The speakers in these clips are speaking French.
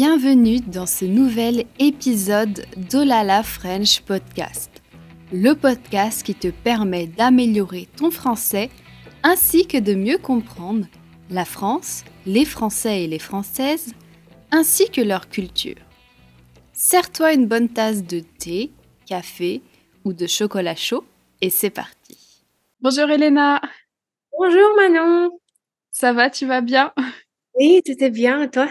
Bienvenue dans ce nouvel épisode d'Olala French Podcast, le podcast qui te permet d'améliorer ton français ainsi que de mieux comprendre la France, les Français et les Françaises, ainsi que leur culture. Serre-toi une bonne tasse de thé, café ou de chocolat chaud et c'est parti. Bonjour Elena. Bonjour Manon. Ça va, tu vas bien? Oui, tout est bien, et toi?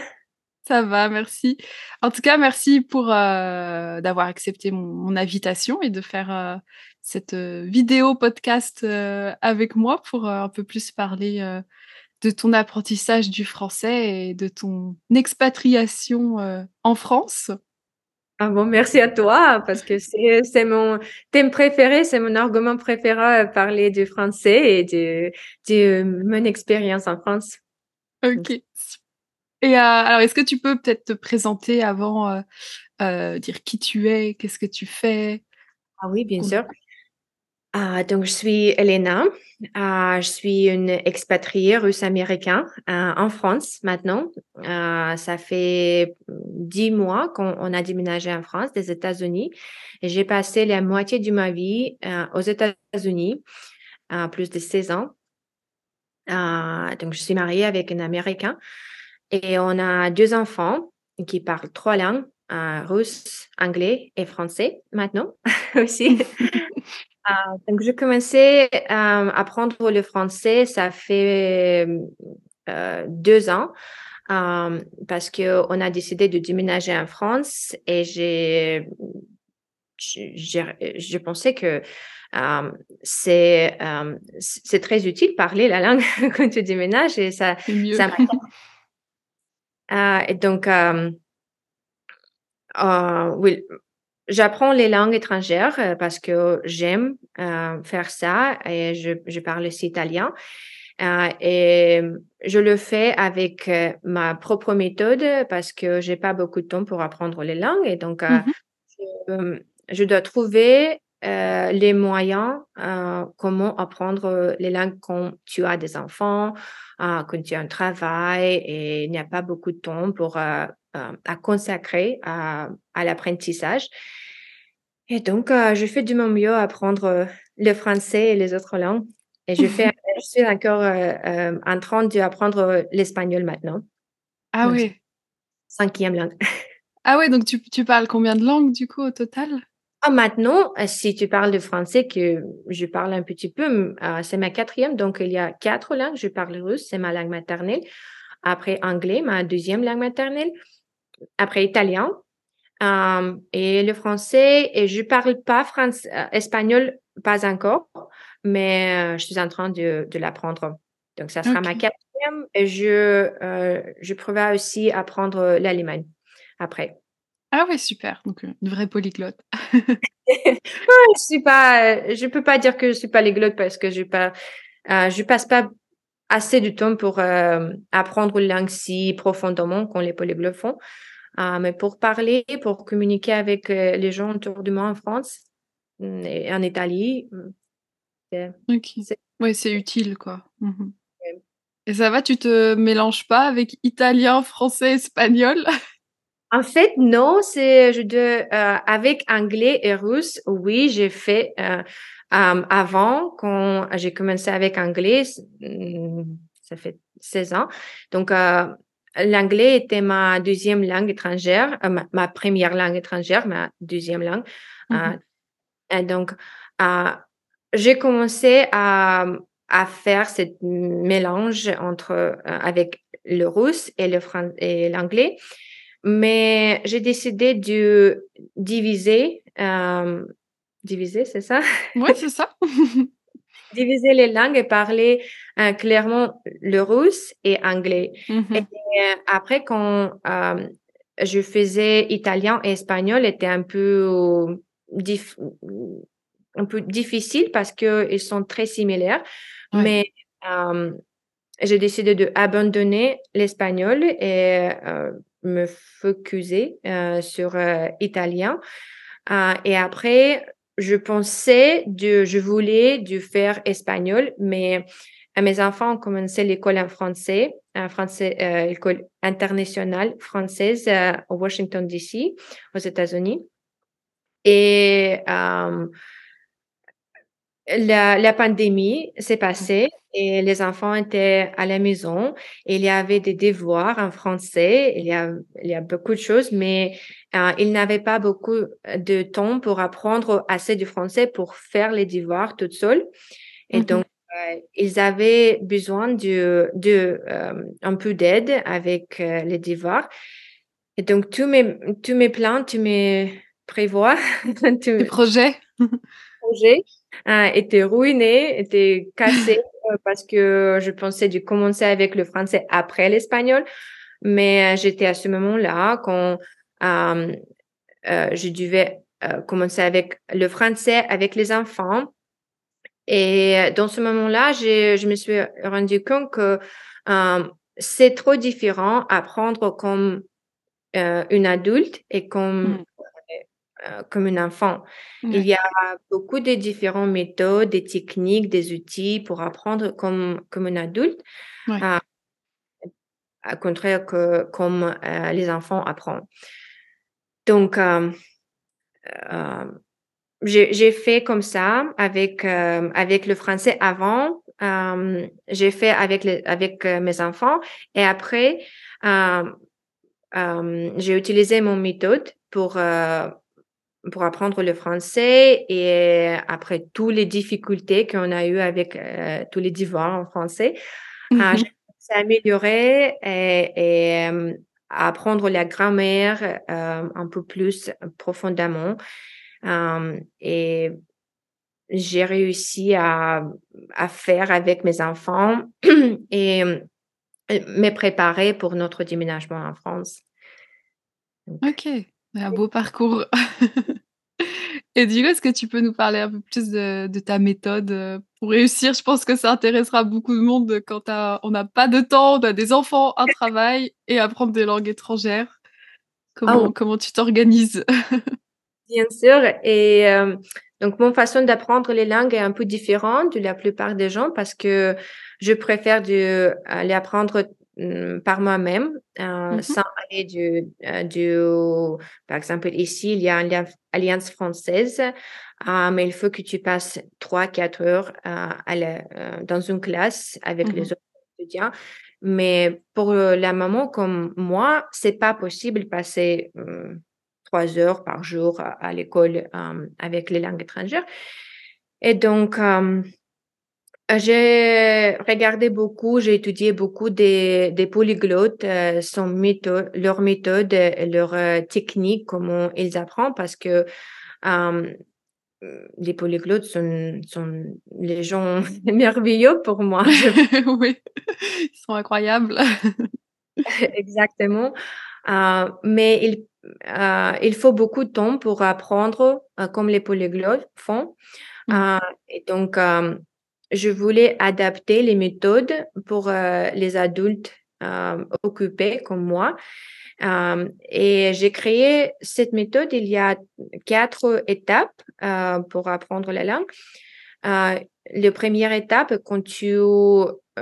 Ça va, merci. En tout cas, merci pour euh, d'avoir accepté mon, invitation et de faire euh, cette euh, vidéo podcast avec moi pour un peu plus parler de ton apprentissage du français et de ton expatriation en France. Ah bon, merci à toi parce que c'est mon thème préféré, c'est mon argument préféré parler du français et de, de mon expérience en France. Ok, et euh, alors, est-ce que tu peux peut-être te présenter avant, euh, euh, dire qui tu es, qu'est-ce que tu fais? Ah oui, bien sûr. Ah, donc, je suis Elena. Ah, je suis une expatriée russe-américaine en France maintenant. ça fait dix mois qu'on a déménagé en France, des États-Unis. J'ai passé la moitié de ma vie aux États-Unis, plus de 16 ans. donc, je suis mariée avec un Américain. Et on a deux enfants qui parlent trois langues, euh, russe, anglais et français maintenant aussi. Euh, donc, je commençais euh, à apprendre le français, ça fait deux ans. parce qu'on a décidé de déménager en France et j'ai, je pensais que c'est c'est très utile parler la langue quand tu déménages et ça, ça euh, et donc, euh, euh, oui, j'apprends les langues étrangères parce que j'aime faire ça et je, je, parle aussi italien. et je le fais avec ma propre méthode parce que j'ai pas beaucoup de temps pour apprendre les langues et donc mmh je, dois trouver les moyens comment apprendre les langues quand tu as des enfants, euh, quand tu as un travail et il n'y a pas beaucoup de temps pour euh, euh, à consacrer à, à l'apprentissage. Et donc, je fais de mon mieux à apprendre le français et les autres langues. Et je, fais, je suis encore en train d'apprendre l'espagnol maintenant. Ah oui. Cinquième langue. Ah oui, donc tu, tu parles combien de langues du coup au total? Ah, maintenant, euh, si tu parles de français, que je parle un petit peu, euh, c'est ma quatrième, donc il y a quatre langues. Je parle russe, c'est ma langue maternelle. Après anglais, ma deuxième langue maternelle. Après italien euh, et le français. Et je parle pas français, espagnol, pas encore, mais je suis en train de, de l'apprendre. Donc ça sera ma quatrième. Et je je prévois aussi apprendre l'allemagne après. Ah ouais, super. Donc, euh, une vraie polyglotte. je suis pas, je peux pas dire que je suis pas polyglotte parce que je pas, euh, je passe pas assez de temps pour euh, apprendre une langue si profondément qu'on les polyglottes font. mais pour parler, pour communiquer avec les gens autour de moi en France mm, et en Italie, mm, c'est ouais, c'est utile, quoi. Mmh et ça va, tu te mélanges pas avec italien, français, espagnol? En fait, non, c'est je euh, avec anglais et russe. Oui, j'ai fait euh, euh, avant quand j'ai commencé avec anglais, hmm, ça fait 16 ans. Donc l'anglais était ma deuxième langue étrangère, ma, première langue étrangère, ma deuxième langue. Mmh et donc j'ai commencé à à faire ce mélange entre avec le russe et le et l'anglais. Mais j'ai décidé de diviser, euh, diviser, c'est ça? Oui, c'est ça. diviser les langues et parler euh, clairement le russe et anglais. Mmh et euh, après, quand je faisais italien et espagnol, était un peu, un peu difficile parce qu'ils sont très similaires. Mais j'ai décidé d'abandonner l'espagnol et me focuser euh, sur euh, italien. Euh, et après, je pensais de, je voulais de faire espagnol, mais mes enfants ont commencé l'école en français, en français, l'école internationale française au Washington DC, aux États-Unis. Et la, la, pandémie s'est passée et les enfants étaient à la maison. Il y avait des devoirs en français. Il y a, il y a beaucoup de choses, mais euh, ils n'avaient pas beaucoup de temps pour apprendre assez du français pour faire les devoirs tout seuls. Et mmh donc, euh, ils avaient besoin de, de euh, un peu d'aide avec les devoirs. Et donc, tous mes, tous mes plans, tous mes prévois, tous mes projets, projets euh, étaient ruinés, étaient cassés euh, parce que je pensais de commencer avec le français après l'espagnol. Mais euh, j'étais à ce moment-là quand euh, je devais commencer avec le français avec les enfants. Et dans ce moment-là, je me suis rendu compte que c'est trop différent apprendre comme une adulte et comme mmh. Euh, comme un enfant. Il y a beaucoup de différentes méthodes, des techniques, des outils pour apprendre comme, comme un adulte, ouais. à, à, contraire que comme euh, les enfants apprennent. Donc, euh, euh j'ai fait comme ça avec, avec le français avant. j'ai fait avec, les, avec mes enfants et après, j'ai utilisé mon méthode pour pour apprendre le français et après toutes les difficultés qu'on a eues avec euh, tous les devoirs en français, mmh s'est amélioré et, et euh, apprendre la grammaire euh, un peu plus profondément. et j'ai réussi à, à faire avec mes enfants et me préparer pour notre déménagement en France. ok, un beau parcours. Et du coup, est-ce que tu peux nous parler un peu plus de, ta méthode euh, pour réussir? Je pense que ça intéressera beaucoup de monde quand on n'a pas de temps, on a des enfants, un travail et apprendre des langues étrangères. Comment, ah comment tu t'organises? Bien sûr. Et euh, donc, mon façon d'apprendre les langues est un peu différente de la plupart des gens parce que je préfère de, les apprendre par moi-même, euh, mmh sans aller du, euh, du, par exemple, ici, il y a une alliance française, euh, mais il faut que tu passes trois, quatre heures à la, dans une classe avec mmh les autres étudiants. Mais pour la maman comme moi, c'est pas possible de passer trois heures par jour à, l'école avec les langues étrangères. Et donc, j'ai regardé beaucoup, j'ai étudié beaucoup des, des polyglottes, euh, son méthode, leur méthode, leur euh, technique, comment ils apprennent, parce que euh, les polyglottes sont, sont les gens merveilleux pour moi. oui, ils sont incroyables. Exactement. Euh, mais il, euh, il faut beaucoup de temps pour apprendre comme les polyglottes font. Mmh. et donc, je voulais adapter les méthodes pour euh, les adultes euh, occupés comme moi. Euh, et j'ai créé cette méthode. Il y a quatre étapes pour apprendre la langue. la première étape, quand tu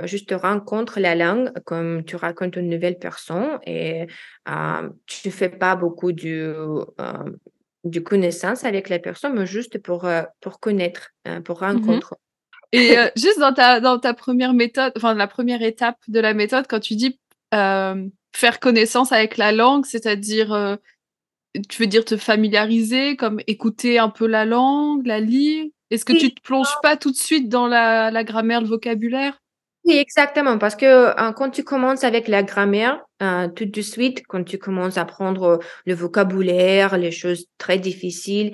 juste rencontres la langue, comme tu racontes une nouvelle personne et tu fais pas beaucoup de, de connaissance avec la personne, mais juste pour, pour connaître, pour mmh rencontrer. Et euh, juste dans ta, dans ta première méthode, enfin la première étape de la méthode, quand tu dis euh, faire connaissance avec la langue, c'est-à-dire, euh, tu veux dire te familiariser, comme écouter un peu la langue, la lire. Est-ce que tu te plonges pas tout de suite dans la, la grammaire, le vocabulaire? Oui, exactement, parce que quand tu commences avec la grammaire, tout de suite, quand tu commences à apprendre le vocabulaire, les choses très difficiles,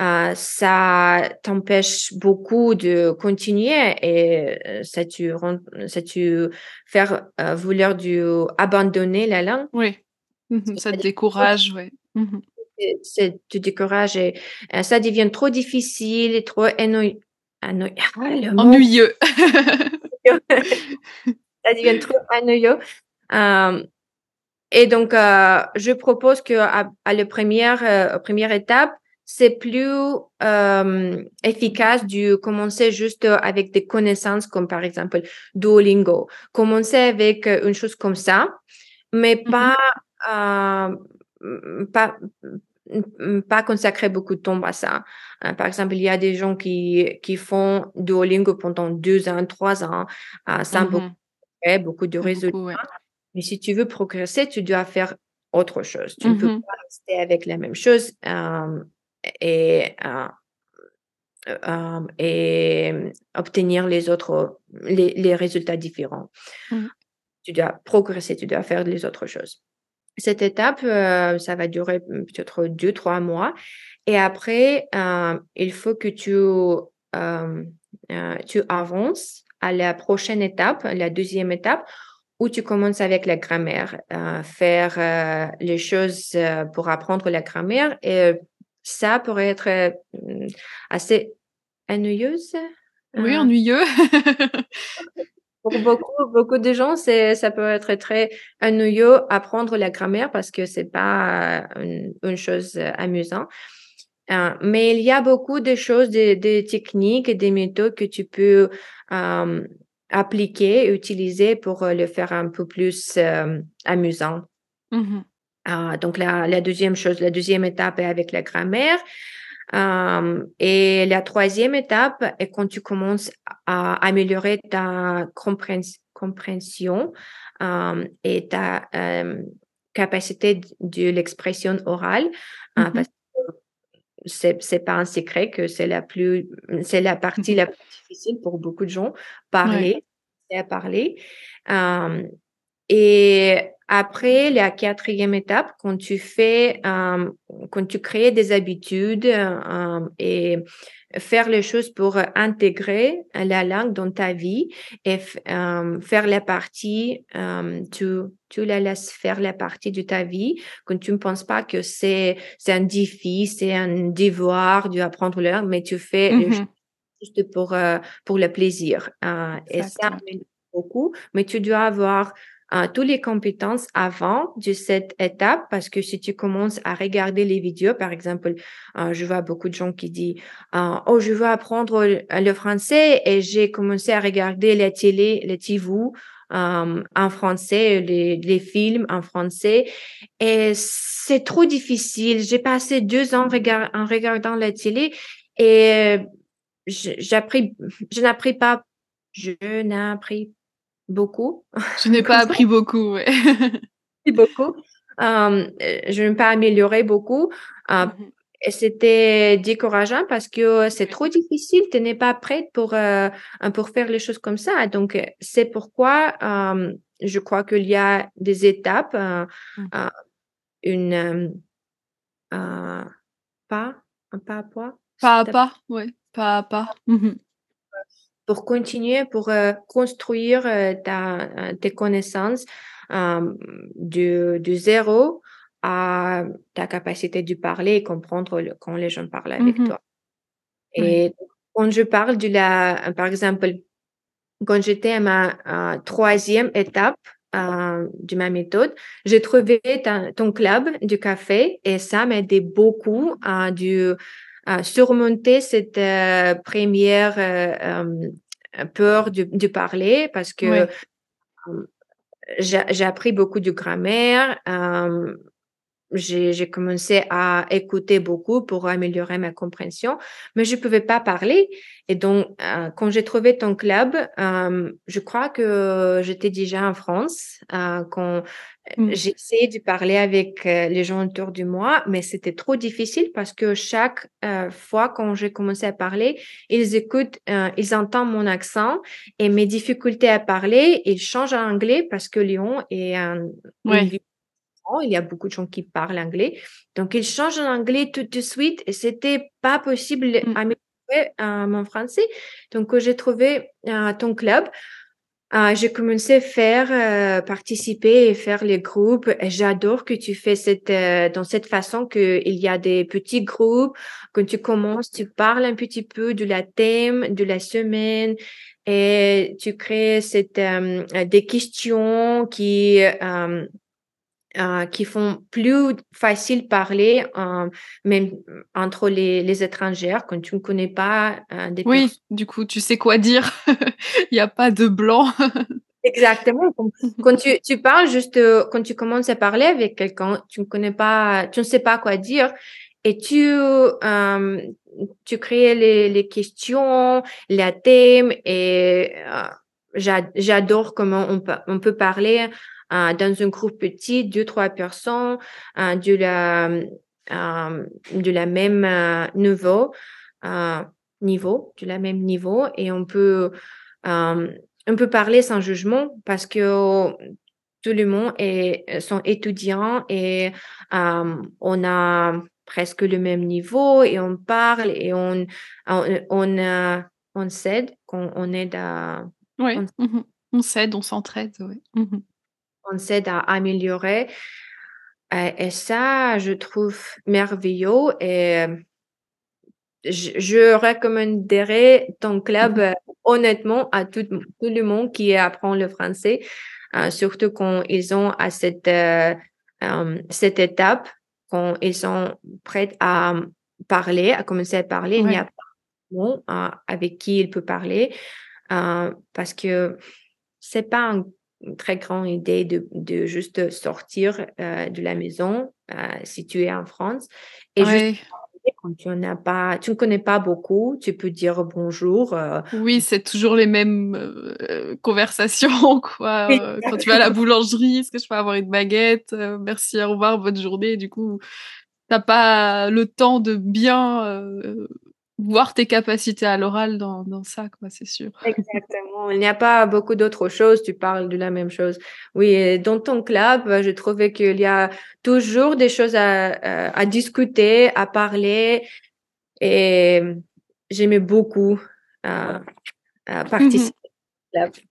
euh, ça t'empêche beaucoup de continuer et euh, ça tu ça tu faire euh, vouloir du abandonner la langue. Oui, mmh ça te décourage, oui. Mmh ça te décourage et ça devient trop difficile et trop ennuyeux. ennuyeux. ça devient trop ennuyeux. et donc, je propose que à, la première, première étape, c'est plus euh, efficace de commencer juste avec des connaissances comme par exemple Duolingo. Commencer avec une chose comme ça, mais Mmh pas, euh, pas, pas consacrer beaucoup de temps à ça. Euh, par exemple, il y a des gens qui, qui font Duolingo pendant deux ans, trois ans, euh, sans Mmh beaucoup, de- beaucoup de résultats. Beaucoup, ouais. Mais si tu veux progresser, tu dois faire autre chose. Tu ne peux pas rester avec la même chose euh, et, euh, euh, et obtenir les autres, les, les résultats différents. Mhm. Tu dois progresser, tu dois faire les autres choses. Cette étape, euh, ça va durer peut-être deux, trois mois. Et après, euh, il faut que tu, tu avances à la prochaine étape, la deuxième étape, où tu commences avec la grammaire, euh, faire euh, les choses euh, pour apprendre la grammaire. Et ça pourrait être euh, assez ennuyeuse. Oui, Euh, ennuyeux. pour beaucoup, beaucoup de gens, c'est, ça peut être très ennuyeux apprendre la grammaire parce que c'est pas euh, une, une chose euh, amusante. Euh, mais il y a beaucoup de choses, des des techniques et des méthodes que tu peux euh, appliquer, utiliser pour le faire un peu plus euh, amusant. Mhm. Euh, donc, la, la deuxième chose, la deuxième étape est avec la grammaire. Euh, et la troisième étape est quand tu commences à améliorer ta compréhension euh, et ta euh, capacité de, l'expression orale. euh, Mhm. parce que c'est, pas un secret que c'est la plus, c'est la partie Mhm. la plus difficile pour beaucoup de gens. Parler, c'est à parler. Et après, la quatrième étape, quand tu fais, euh, quand tu crées des habitudes euh, et faire les choses pour intégrer la langue dans ta vie et euh, faire la partie, tu, tu la laisses faire la partie de ta vie quand tu ne penses pas que c'est, c'est un défi, c'est un devoir d'apprendre la langue, mais tu fais les choses juste pour, pour le plaisir. Et ça, beaucoup, mais tu dois avoir euh, toutes les compétences avant de cette étape parce que si tu commences à regarder les vidéos, par exemple, euh, je vois beaucoup de gens qui disent euh, Oh, je veux apprendre le, français et j'ai commencé à regarder la télé, les TV euh, en français, les, les films en français et c'est trop difficile. J'ai passé deux ans regard- en regardant la télé et je- j'ai appris, je n'appris pas, je n'appris beaucoup. Je n'ai pas appris beaucoup, ouais. beaucoup. Euh, je n'ai pas amélioré beaucoup. Euh, Mhm. c'était décourageant parce que c'est trop difficile. Tu n'es pas prête pour, euh, pour faire les choses comme ça. Donc, c'est pourquoi je crois qu'il y a des étapes, Mhm. une pas, un pas à pas, Pas à pas, ouais. Pas à pas. Pour continuer, pour euh, construire euh, ta, euh, tes connaissances de, de zéro à ta capacité de parler et comprendre le- quand les gens parlent avec Mhm. toi. Oui. Et quand je parle de la, par exemple, quand j'étais à ma euh, troisième étape euh, de ma méthode, j'ai trouvé ton club du café et ça m'aidait beaucoup à à surmonter cette euh, première euh, euh, peur de, de parler parce que j'ai appris beaucoup de grammaire. J'ai commencé à écouter beaucoup pour améliorer ma compréhension, mais je pouvais pas parler. Et donc, euh, quand j'ai trouvé ton club, euh, je crois que j'étais déjà en France euh, quand Mm. j'ai essayé de parler avec euh, les gens autour de moi, mais c'était trop difficile parce que chaque euh, fois quand j'ai commencé à parler, ils écoutent, euh, ils entendent mon accent et mes difficultés à parler, ils changent en anglais parce que Lyon est un, une Il y a beaucoup de gens qui parlent anglais. Donc, ils changent en anglais tout de suite et c'était pas possible Mm. d'améliorer euh, mon français. Donc, j'ai trouvé euh, ton club. Euh, j'ai commencé à faire, euh, participer et faire les groupes. J'adore que tu fais cette, dans cette façon que il y a des petits groupes. Quand tu commences, tu parles un petit peu de la thème, de la semaine et tu crées cette, euh, des questions qui, euh, euh, qui font plus facile parler même entre les, les étrangers quand tu ne connais pas des Oui, du coup, tu sais quoi dire. Il n'y a pas de blanc. Exactement. Quand tu, tu parles juste, quand tu commences à parler avec quelqu'un, tu ne connais pas, tu ne sais pas quoi dire et tu, euh, tu crées les, les questions, les thèmes et euh, j'adore comment on peut, on peut parler euh, dans un groupe petit, deux, trois personnes euh, de, la, euh, de la même euh, niveau, niveau, de la même niveau et on peut, on peut parler sans jugement parce que tout le monde est, sont étudiants et on a presque le même niveau et on parle et on, on, on, euh, on s'aide, on, on aide à... Oui, on, mmh on s'aide, on s'entraide, oui. Mmh on s'aide à améliorer. Et, et, ça, je trouve merveilleux et je, je recommanderais ton club mmh honnêtement à tout, tout, le monde qui apprend le français, euh, surtout quand ils ont à cette, euh, euh, cette étape quand ils sont prêts à parler, à commencer à parler, il n'y a pas euh, avec qui il peut parler euh, parce que c'est pas une très grande idée de, de juste sortir euh, de la maison euh, si tu es en France et juste quand tu n'as pas, tu ne connais pas beaucoup, tu peux dire bonjour. Euh. Oui, c'est toujours les mêmes euh, conversations, quoi. Euh, quand tu vas à la boulangerie, est-ce que je peux avoir une baguette Merci, au revoir, bonne journée? Du coup, t'as pas le temps de bien voir tes capacités à l'oral dans, dans ça, quoi, c'est sûr. Exactement. Il n'y a pas beaucoup d'autres choses. Tu parles de la même chose. Oui, dans ton club, je trouvais qu'il y a toujours des choses à, à, discuter, à parler. Et j'aimais beaucoup euh, participer.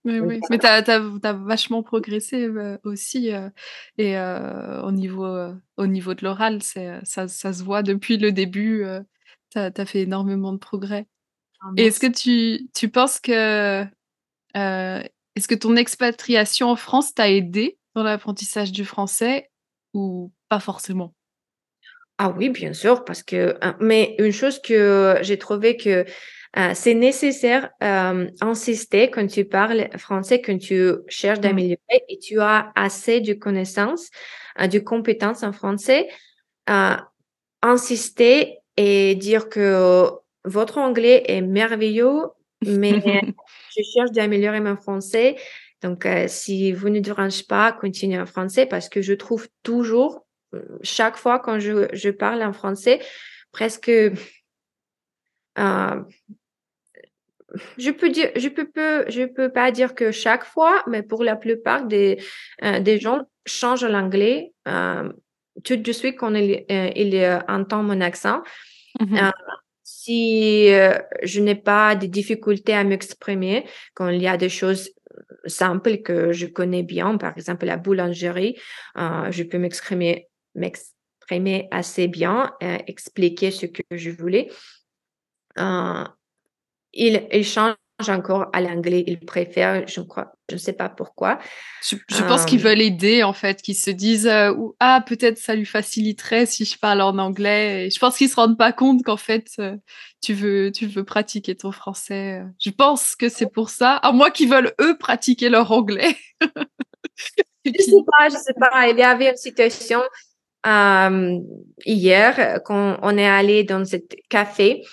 Oui, oui. Mais tu as, as, vachement progressé euh, aussi. Euh, et euh, au, niveau, au niveau de l'oral, ça, ça se voit depuis le début tu as, fait énormément de progrès. Ah, Et est-ce que tu, tu penses que euh, est-ce que ton expatriation en France t'a aidé dans l'apprentissage du français ou pas forcément? Ah oui, bien sûr, parce que hein, mais une chose que j'ai trouvé que euh, c'est nécessaire euh, insister quand tu parles français, quand tu cherches mmh. d'améliorer et tu as assez de connaissances, euh, de compétences en français, euh, insister et dire que votre anglais est merveilleux, mais je cherche d'améliorer mon français. Donc, euh, si vous ne dérangez pas, continuez en français parce que je trouve toujours, chaque fois quand je, je parle en français, presque, euh, je peux dire, je peux, peux, je peux pas dire que chaque fois, mais pour la plupart des, euh, des gens changent l'anglais euh, tout de suite quand il, euh, il entend mon accent. Euh, si euh, je n'ai pas de difficultés à m'exprimer, quand il y a des choses simples que je connais bien, par exemple la boulangerie, euh, je peux m'exprimer m'exprimer assez bien, expliquer ce que je voulais. il, il change encore à l'anglais. Ils préfèrent, je crois, je ne sais pas pourquoi. Je, pense qu'ils veulent aider, en fait, qu'ils se disent euh, ah peut-être ça lui faciliterait si je parle en anglais. Et je pense qu'ils se rendent pas compte qu'en fait euh, tu veux tu veux pratiquer ton français. Je pense que c'est pour ça. À moins qu'ils veulent eux pratiquer leur anglais. je sais pas, je sais pas. Il y avait une situation euh, hier quand on est allé dans ce café euh,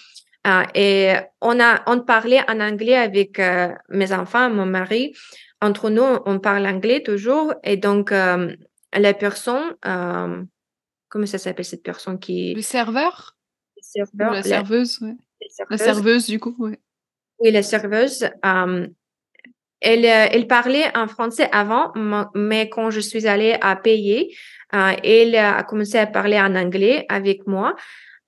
et on a on parlait en anglais avec euh, mes enfants, mon mari. Entre nous, on parle anglais toujours. Et donc, euh, la personne, comment ça s'appelle cette personne qui... Le serveur? Le serveur. la serveuse, oui. La serveuse, du coup, oui. Oui, la serveuse. elle, elle parlait en français avant, mais quand je suis allée à payer, elle a commencé à parler en anglais avec moi.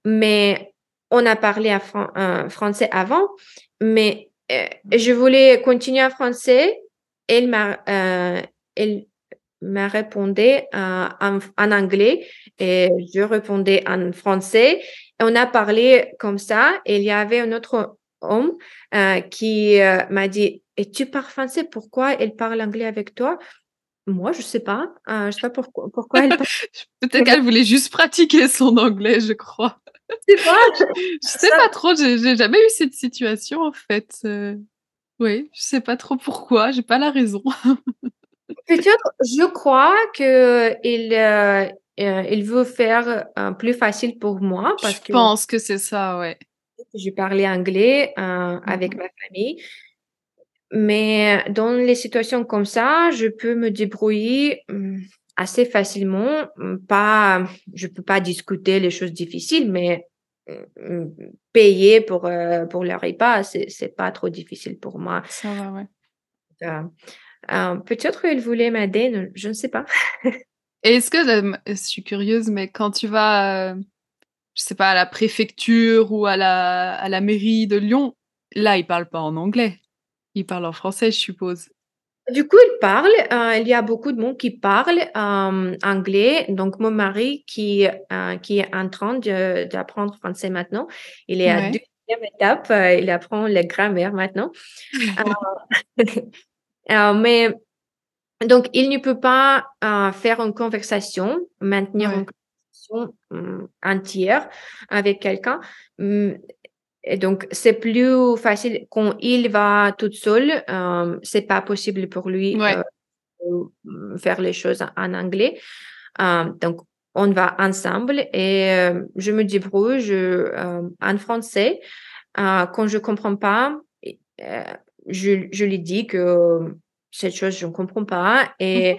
Mais on a parlé en français avant, mais euh, je voulais continuer en français. Elle m'a, euh, elle m'a répondu euh, en, anglais et je répondais en français. On a parlé comme ça. Et il y avait un autre homme qui m'a dit, et tu parles français, pourquoi elle parle anglais avec toi? Moi, je sais pas. Je sais pas pourquoi, pourquoi elle. Peut-être qu'elle voulait juste pratiquer son anglais, je crois. Je sais pas. Je sais pas trop. J'ai jamais eu cette situation en fait. Euh, Oui, je sais pas trop pourquoi. J'ai pas la raison. Peut-être, je crois que il, euh, euh, il veut faire euh, plus facile pour moi parce Je que pense que c'est ça, ouais. je parlais anglais euh, avec ma famille. Mais dans les situations comme ça, je peux me débrouiller hum, assez facilement. Hum, Pas, je peux pas discuter les choses difficiles, mais hum, hum, payer pour euh, pour le repas, c'est c'est pas trop difficile pour moi. Ça va, ouais. Euh, euh, peut-être qu'il voulait m'aider, je ne sais pas. Est-ce que, euh, je suis curieuse, mais quand tu vas, euh, je sais pas, à la préfecture ou à la, à la mairie de Lyon, là, ils parlent pas en anglais. Ils parlent en français, je suppose. Du coup, il parle. euh, il y a beaucoup de monde qui parle euh, anglais. Donc, mon mari qui euh, qui est en train d'apprendre français maintenant, il est à deuxième étape. euh, il apprend la grammaire maintenant. Euh, euh, mais donc, il ne peut pas euh, faire une conversation, maintenir Ouais. une conversation hum, entière avec quelqu'un. Et donc, c'est plus facile quand il va tout seul. Euh, c'est pas possible pour lui Ouais. euh, de faire les choses en anglais. Euh, donc, on va ensemble et euh, je me débrouille euh, en français. Euh, quand je comprends pas, euh, je, je lui dis que cette chose, je ne comprends pas. Et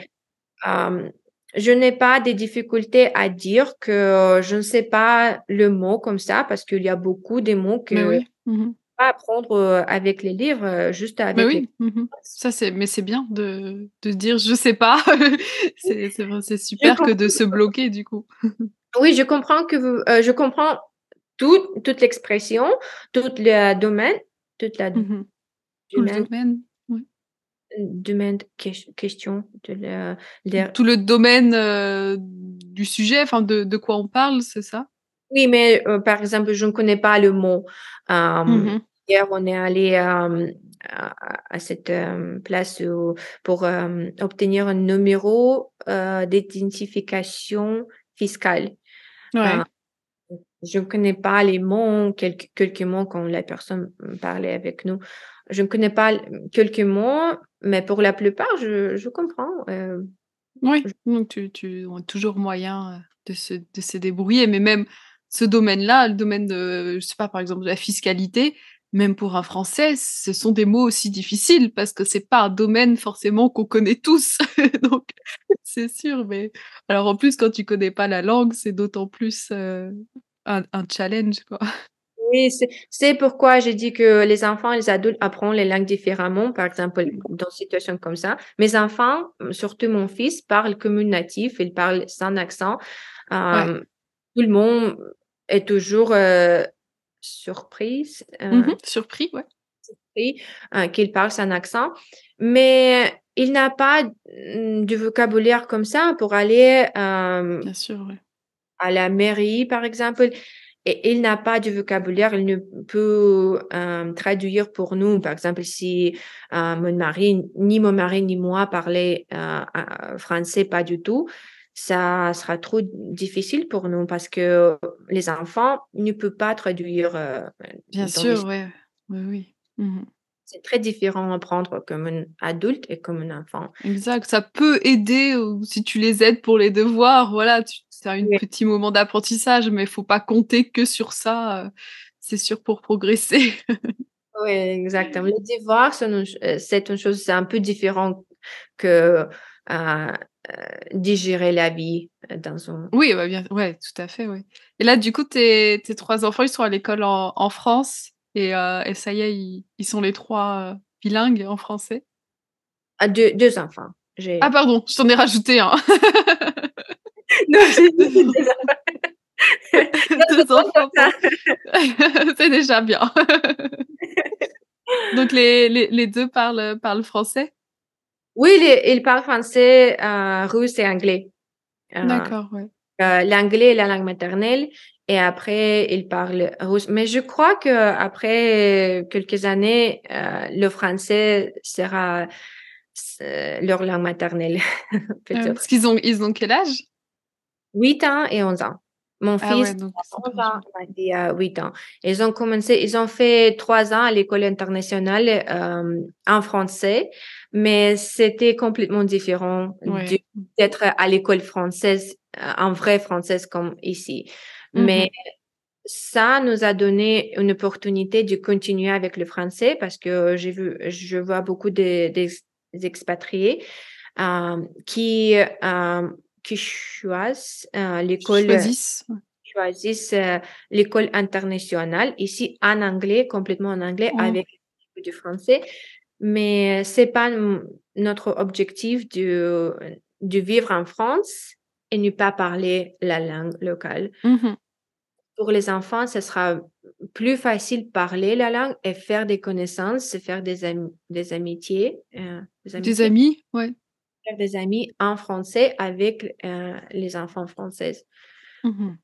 euh, je n'ai pas de difficultés à dire que je ne sais pas le mot comme ça parce qu'il y a beaucoup de mots que Mais je oui. Mhm. pas apprendre euh, avec les livres, euh, juste Mais avec les oui. mhm. Ça, c'est, mais c'est bien de, de dire je sais pas. c'est, c'est, super que de se bloquer, du coup. Oui, je comprends que vous, euh, je comprends tout, toute l'expression, tout le domaine, toute la Mhm. Tout le domaine, domaine. que- question de Tout le domaine euh, du sujet, enfin, de, de quoi on parle, c'est ça? Oui, mais euh, par exemple, je ne connais pas le mot. Euh, Mhm. Hier, on est allé euh, à, à cette place où- pour obtenir un numéro d'identification fiscale. Ouais. Ah. Je ne connais pas les mots, quelques, quelques mots quand la personne parlait avec nous. Je ne connais pas quelques mots, mais pour la plupart, je, je comprends. euh, Oui, donc tu, tu as toujours moyen euh, de se, de se débrouiller, mais même ce domaine-là, le domaine de, je sais pas, par exemple, de la fiscalité, même pour un Français, ce sont des mots aussi difficiles parce que c'est pas un domaine forcément qu'on connaît tous. Donc, c'est sûr, mais alors en plus, quand tu connais pas la langue, c'est d'autant plus euh, un, un challenge, quoi. Oui, c'est pourquoi j'ai dit que les enfants et les adultes apprennent les langues différemment, par exemple, dans une situation comme ça. Mes enfants, surtout mon fils, parlent comme un natif, il parle sans accent. Euh, Tout le monde est toujours euh, surprise, euh, Mhm, Surpris, ouais. surpris, euh, qu'il parle sans accent, mais il n'a pas de vocabulaire comme ça pour aller Bien sûr, ouais. à la mairie, par exemple, et il n'a pas de vocabulaire, il ne peut euh, traduire pour nous. Par exemple, si euh, mon mari, ni mon mari ni moi parlaient euh, français pas du tout, ça sera trop difficile pour nous parce que les enfants ne peuvent pas traduire. euh, Bien sûr, les- ouais. Oui, oui. Mhm. C'est très différent à apprendre comme un adulte et comme un enfant. Exact, ça peut aider ou si tu les aides pour les devoirs, voilà, c'est un Oui. petit moment d'apprentissage, mais faut pas compter que sur ça, heu, c'est sûr pour progresser. Oui, exactement. Les devoirs, euh, c'est une chose, c'est un peu différent que euh, euh, digérer la vie euh, dans un Oui, bah, bien ouais, tout à fait, oui. Et là, du coup, tes tes 3 enfants, ils sont à l'école en en France? Et heu et ça y est, ils ils sont les 3 heu, bilingues en français? Ah, deux, deux enfants. Ah pardon, je t'en ai rajouté un. non, j'ai dit deux enfants. 2 enfants. C'est déjà bien. Donc les les les 2 parlent, parlent français? Oui, ils, ils parlent français, euh, russe et anglais. Euh, D'accord, euh, l'anglais est la langue maternelle et après ils parlent russe. Mais je crois que après quelques années, euh, le français sera leur langue maternelle. parce qu'ils ont, ils ont quel âge? 8 ans et 11 ans. Mon Ah fils ouais, donc a c'est 11 encore ans, il a 8 ans. Ils ont commencé, ils ont fait 3 ans à l'école internationale euh, en français, mais c'était complètement différent Ouais. d'être à l'école française, euh, en vrai française comme ici. Mhm. Mais ça nous a donné une opportunité de continuer avec le français parce que j'ai vu, je vois beaucoup de- d'ex- d'expatriés euh, qui, euh, qui choisissent euh, l'école choisissent. choisissent l'école internationale ici en anglais, complètement en anglais, avec du français. Mais c'est pas notre objectif de, de vivre en France et ne pas parler la langue locale. Mhm. Pour les enfants, ce sera plus facile parler la langue et faire des connaissances, faire des, am- des amitiés, euh, des amis, ouais. faire des amis en français avec euh, les enfants françaises. Mhm.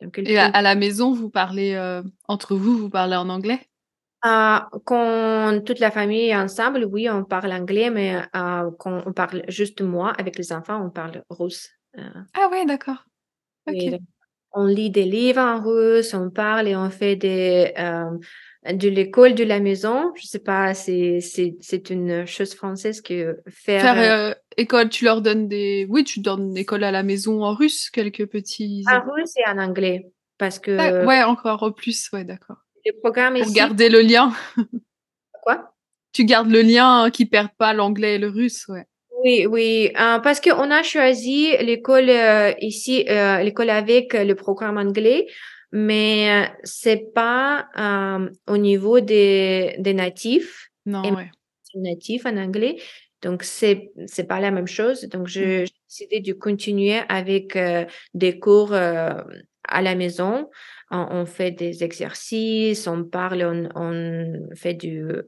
Donc, il Et à la maison, vous parlez euh, entre vous, vous parlez en anglais? Ah, quand toute la famille est ensemble, oui, on parle anglais, mais euh, quand on parle juste moi avec les enfants, on parle russe. Euh, Ah d'accord. Oui, donc, on lit des livres en russe, on parle et on fait des, euh, de l'école de la maison. Je sais pas, c'est, c'est, une chose française que faire. Faire euh, euh, école, tu leur donnes des... Oui, tu donnes école à la maison en russe, quelques petits... en russe et en anglais. Parce que Ah, ouais, encore plus, ouais, d'accord. Le programme Pour ici, garder le lien. quoi? Tu gardes le lien, qui perd pas l'anglais et le russe, ouais. Oui, oui, euh, parce qu'on a choisi l'école euh, ici, euh, l'école avec le programme anglais, mais c'est pas au niveau des, des natifs, Non, ouais. c'est natif en anglais, donc c'est c'est pas la même chose. Donc je- j'ai décidé de continuer avec des cours à la maison. On, fait des exercices, on parle, on, on fait du euh,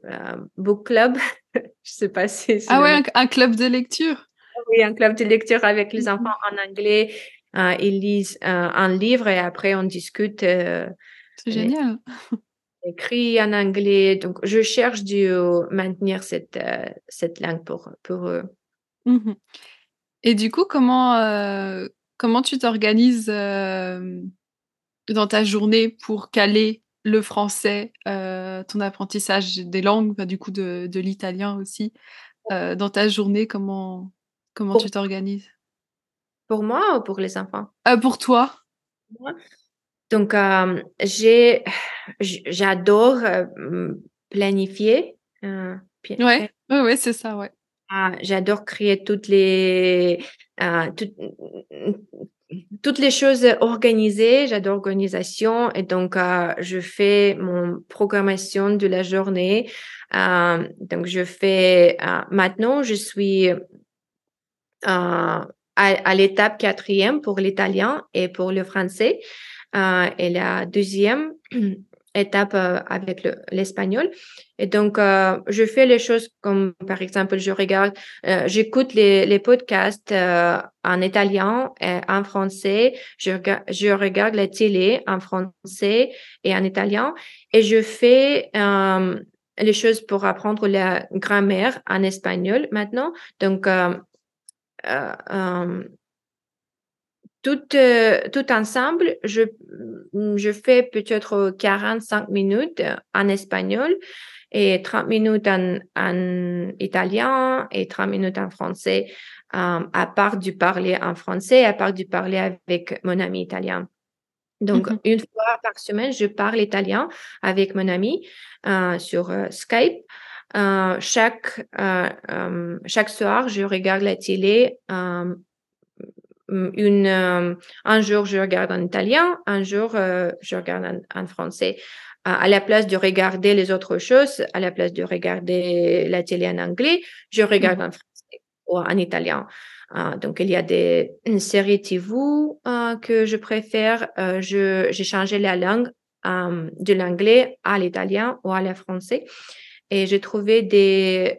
book club. je sais pas si c'est Ah ouais, un, un club de lecture Oui, un club de lecture avec les Mhm. enfants en anglais. Euh, ils lisent euh, un livre et après on discute C'est génial. écrit en anglais. Donc, je cherche de maintenir cette, cette langue pour, pour eux. Mhm. Et du coup, comment, comment tu t'organises dans ta journée pour caler le français, euh, ton apprentissage des langues, bah, du coup de, de l'italien aussi, euh, dans ta journée, comment, comment Pour- tu t'organises? Pour moi ou pour les enfants? Euh, Pour toi Donc, euh, j'ai, j'adore planifier. pi- Ouais, ouais, ouais, c'est ça, ouais. Ah, j'adore créer toutes les, euh, tout- toutes les choses organisées. J'adore l'organisation et donc euh, je fais mon programmation de la journée. Euh, donc je fais euh, maintenant je suis à, l'étape quatrième pour l'italien et pour le français et la deuxième étape euh, avec le- l'espagnol. Et donc, euh, je fais les choses comme, par exemple, je regarde, euh, j'écoute les, les podcasts en italien et en français. Je, je regarde la télé en français et en italien. Et je fais les choses pour apprendre la grammaire en espagnol maintenant. Donc, tout, euh, tout ensemble, je, je fais peut-être 45 minutes en espagnol et 30 minutes en, en italien et 30 minutes en français, euh, à part du parler en français, à part du parler avec mon ami italien. Donc, Mhm. une fois par semaine, je parle italien avec mon ami euh, sur euh, Skype. Euh, chaque, euh, euh, chaque soir, je regarde la télé. Une, euh, un jour, je regarde en italien, un jour, euh, je regarde en, en français. Euh, à la place de regarder les autres choses, à la place de regarder la télé en anglais, je regarde Mhm. en français ou en italien. Donc, il y a des une série TV que je préfère. J'ai changé la langue de l'anglais à l'italien ou à la français. Et j'ai trouvé des,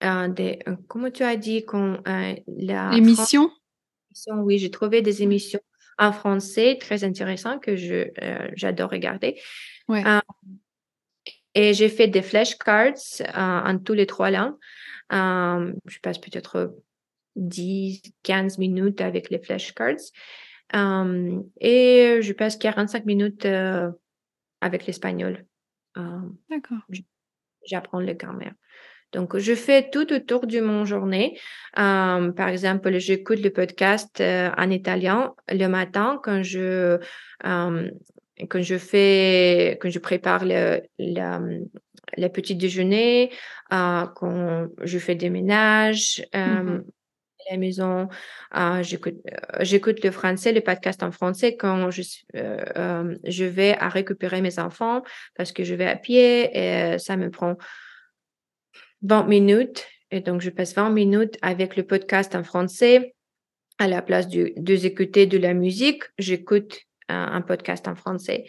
des, euh, comment tu as dit, qu'on, euh, la Émission oui, j'ai trouvé des émissions en français très intéressantes que je, euh, j'adore regarder. Ouais. Euh, Et j'ai fait des flashcards en tous les trois langues. je passe peut-être 10, 15 minutes avec les flashcards. et je passe 45 minutes avec l'espagnol. D'accord. J'apprends le grammaire. Donc, je fais tout autour de mon journée. par exemple, j'écoute le podcast en italien le matin quand je, quand je fais, quand je prépare le, le, petit déjeuner, quand je fais des ménages. Mmh à la maison, j'écoute, j'écoute le français, le podcast en français quand je, je vais à récupérer mes enfants parce que je vais à pied et ça me prend 20 minutes. Et donc, je passe 20 minutes avec le podcast en français. À la place de, d'écouter de la musique, j'écoute un, podcast en français.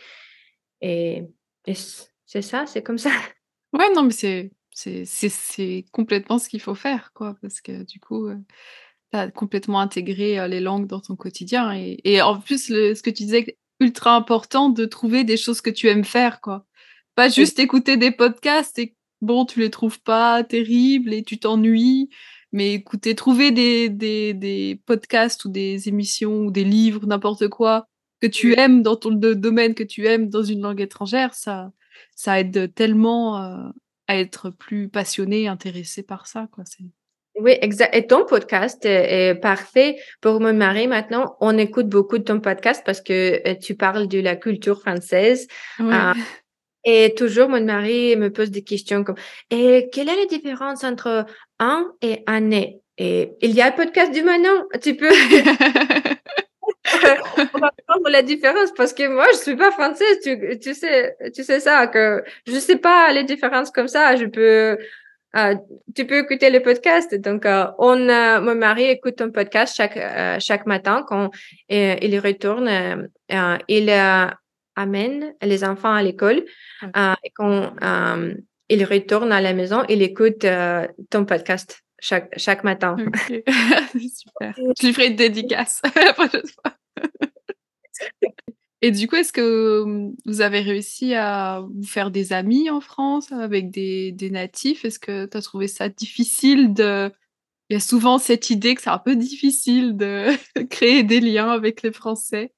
Et, c'est ça, c'est comme ça. Ouais, non, mais c'est, complètement ce qu'il faut faire, quoi. Parce que du coup, euh, tu as complètement intégré euh, les langues dans ton quotidien. Et, et en plus, ce que tu disais, ultra important de trouver des choses que tu aimes faire, quoi. Pas juste écouter des podcasts et bon, tu les trouves pas terribles et tu t'ennuies. Mais écoutez, trouver des, des, des, podcasts ou des émissions ou des livres, n'importe quoi, que tu aimes dans ton domaine, que tu aimes dans une langue étrangère, ça, ça aide tellement euh, à être plus passionné, intéressé par ça. Quoi. Oui, exact. Et ton podcast est parfait pour mon mari. Maintenant, on écoute beaucoup de ton podcast parce que euh, tu parles de la culture française. Euh, et toujours, mon mari me pose des questions comme Et quelle est la différence entre un et année Et il y a un podcast du maintenant. Tu peux. on va prendre la différence parce que moi, je suis pas française. Tu, tu sais, tu sais ça que je sais pas les différences comme ça. Je peux. Euh, tu peux écouter le podcast. Donc, euh, on, mon mari écoute un podcast chaque euh, chaque matin quand il retourne. il amène les enfants à l'école euh, et quand euh, il retourne à la maison, il écoute euh, ton podcast chaque, chaque matin. Super. Je lui ferai une dédicace la prochaine fois. Et du coup, est-ce que vous avez réussi à vous faire des amis en France avec des, des natifs? Est-ce que tu as trouvé ça difficile de... Il y a souvent cette idée que c'est un peu difficile de créer des liens avec les Français.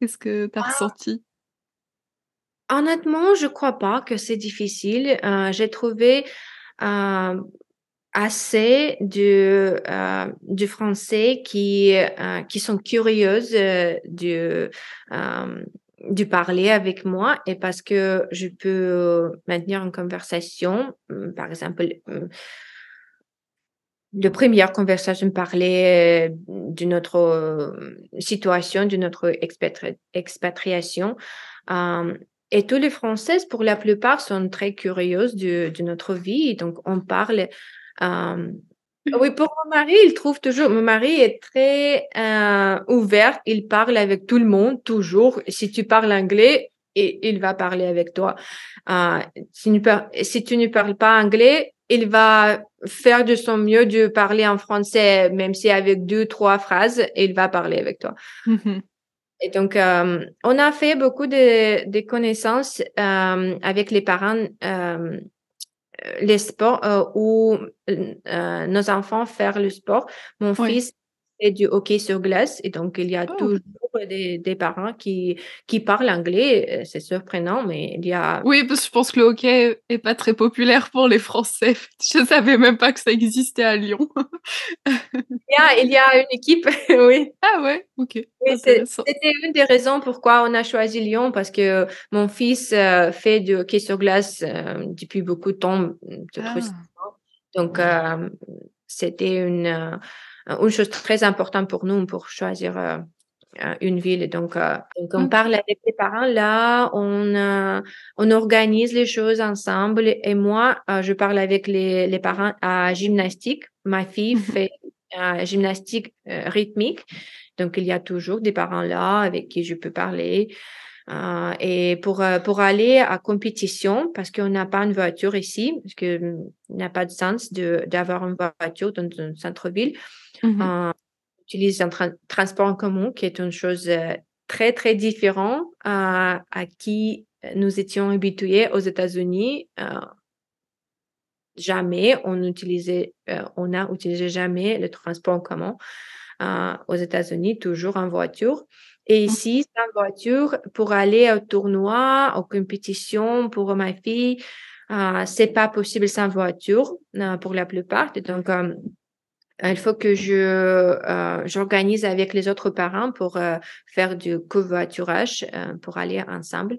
Qu'est-ce que tu as ah. ressenti? Honnêtement, je crois pas que c'est difficile. Euh, j'ai trouvé euh, assez de euh, du français qui qui sont curieuses de de parler avec moi et parce que je peux maintenir une conversation, hum, par exemple. De première conversation, parler de notre situation, de notre expatriation. Et tous les Françaises, pour la plupart, sont très curieuses de, de notre vie. Donc, on parle. Euh, oui, pour mon mari, il trouve toujours. Mon mari est très euh, ouvert. Il parle avec tout le monde, toujours. Si tu parles anglais, et, il va parler avec toi. Euh, si, tu si tu ne parles pas anglais, il va faire de son mieux de parler en français, même si avec deux, trois phrases, il va parler avec toi. Mm-hmm. Et donc, euh, on a fait beaucoup de, de connaissances euh, avec les parents, euh, les sports euh, où euh, nos enfants faire le sport. Mon fils du hockey sur glace et donc il y a oh. toujours des, des, parents qui, qui parlent anglais. C'est surprenant, mais il y a... Oui, parce que je pense que le hockey est pas très populaire pour les Français. Je savais même pas que ça existait à Lyon. il, y a, il y a une équipe, oui. Ah ouais, ok. C'était une des raisons pourquoi on a choisi Lyon, parce que mon fils euh, fait du hockey sur glace euh, depuis beaucoup de temps. Ah. Donc, euh, c'était une, une chose très importante pour nous pour choisir une ville. Donc, donc on parle avec les parents là, on, on organise les choses ensemble. Et moi, je parle avec les, les parents à gymnastique. Ma fille mmh fait gymnastique rythmique. Donc, il y a toujours des parents là avec qui je peux parler. Euh, et pour, pour aller à compétition, parce qu'on n'a pas une voiture ici, parce qu'il n'y a pas de sens d'avoir une voiture dans un centre-ville, mmh on utilise un transport en commun, qui est une chose très, très différente à qui nous étions habitués aux États-Unis, jamais on utilisait, on a utilisé jamais le transport en commun. Aux États-Unis, toujours en voiture. Et mmh. ici, sans voiture, pour aller au tournoi, aux compétitions pour ma fille, euh, c'est pas possible sans voiture pour la plupart. Donc, il faut que je euh, j'organise avec les autres parents pour euh, faire du covoiturage euh, pour aller ensemble.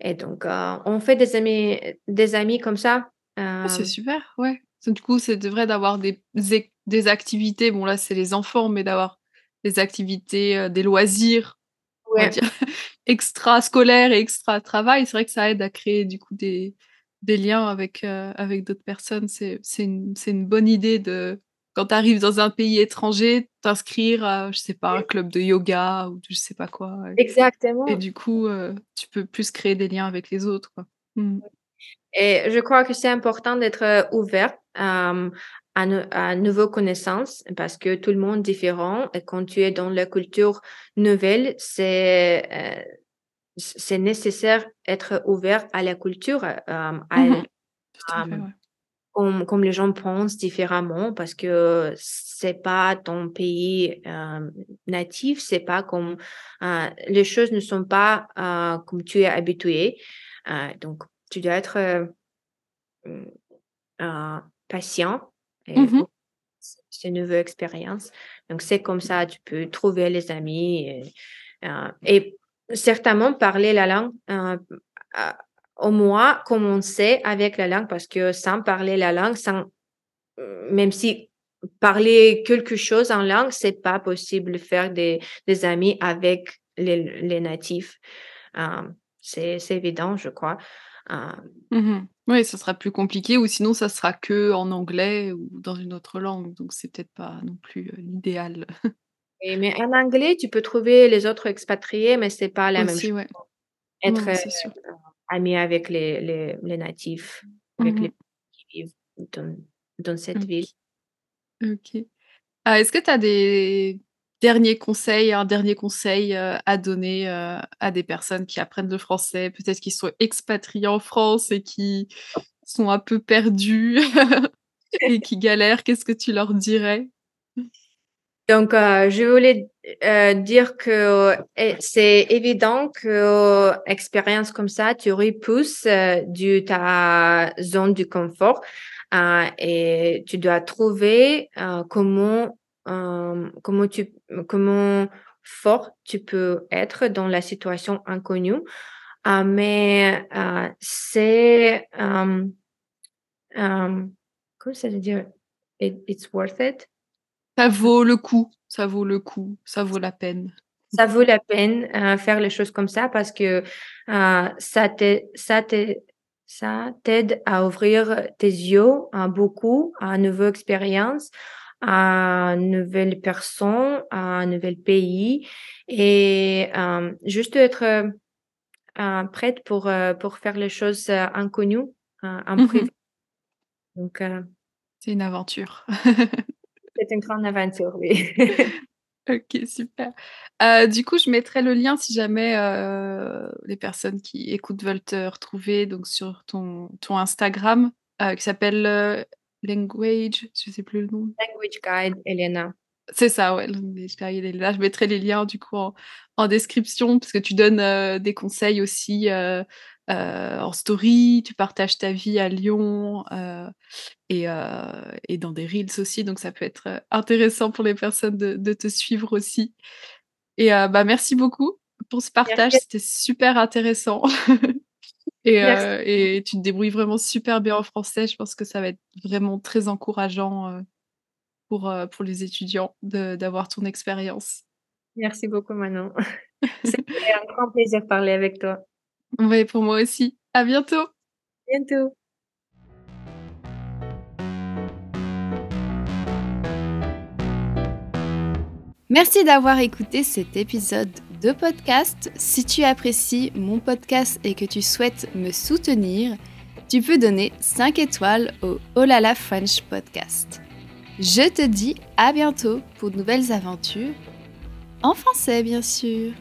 Et donc, on fait des amis, des amis comme ça. Ah, c'est super, ouais. Du coup, c'est vrai d'avoir des, des activités. Bon, là, c'est les enfants, mais d'avoir des activités, des loisirs, ouais. extra scolaires et extra travail. C'est vrai que ça aide à créer du coup des, des liens avec, avec d'autres personnes. C'est une, une bonne idée de quand tu arrives dans un pays étranger, t'inscrire à, je sais pas, un club de yoga ou je sais pas quoi. Exactement. Et du coup, euh, tu peux plus créer des liens avec les autres. Quoi. Mmh. Et je crois que c'est important d'être euh, à, à nouvelles connaissances parce que tout le monde est différent. Et quand tu es dans la culture nouvelle, c'est euh, c'est nécessaire d'être ouvert à la culture, à, mmh comme, comme, les gens pensent différemment parce que c'est pas ton pays euh, natif, c'est pas comme euh, les choses ne sont pas euh, comme tu es habitué. Euh, donc, tu dois être euh, euh, patient. Et mmh C'est une nouvelle expérience. Donc, c'est comme ça, tu peux trouver les amis et, et certainement parler la langue au moins commencer avec la langue parce que sans parler la langue, sans, même si parler quelque chose en langue, c'est pas possible de faire des, des amis avec les, les natifs. Euh, c'est évident, je crois. Euh, mmh oui, ça sera plus compliqué ou sinon ça sera que en anglais ou dans une autre langue. Donc c'est peut-être pas non plus euh, l'idéal. mais en anglais, tu peux trouver les autres expatriés, mais c'est pas la même chose. Ouais. Être, amis avec les, les, les natifs, avec mmh les qui vivent dans, dans cette ville. Ok. Ah, Est-ce que tu as des derniers conseils, un dernier conseil euh, à donner euh, à des personnes qui apprennent le français, peut-être qui sont expatriés en France et qui sont un peu perdus et qui galèrent. Qu'est-ce que tu leur dirais? Donc, euh, je voulais euh, dire que c'est évident que expérience comme ça, tu repousses euh, du ta zone du confort et tu dois trouver comment comment tu comment fort tu peux être dans la situation inconnue. mais c'est comment ça veut dire? it's worth it? Ça vaut le coup, ça vaut le coup, ça vaut la peine. Ça vaut la peine euh, faire les choses comme ça parce que euh, ça t'aide ça ça t'aide à ouvrir tes yeux à beaucoup, à une nouvelle expérience, à une nouvelle personne, à un nouvel pays et euh, juste être euh, prête pour euh, pour faire les choses euh, inconnues en privé. Donc c'est une aventure. C'est une grande aventure, oui. ok, super. Euh, du coup, je mettrai le lien si jamais euh, les personnes qui écoutent veulent te retrouver donc sur ton, ton Instagram euh, qui s'appelle Language, je sais plus le nom. Language Guide Elena. C'est ça, ouais, Language Guide Elena. Je mettrai les liens du coup en, en description parce que tu donnes des conseils aussi euh, en story, tu partages ta vie à Lyon euh, et, euh, et, dans des reels aussi, donc ça peut être intéressant pour les personnes de, de te suivre aussi. Et bah, merci beaucoup pour ce partage, c'était super intéressant. et, et, tu te débrouilles vraiment super bien en français, je pense que ça va être vraiment très encourageant pour, pour les étudiants d'avoir ton expérience. Merci beaucoup Manon. C'était un grand plaisir de parler avec toi. Oui, pour moi aussi. À bientôt. Bientôt. Merci d'avoir écouté cet épisode de podcast. Si tu apprécies mon podcast et que tu souhaites me soutenir, tu peux donner 5 étoiles au Olala French Podcast. Je te dis à bientôt pour de nouvelles aventures, en français bien sûr.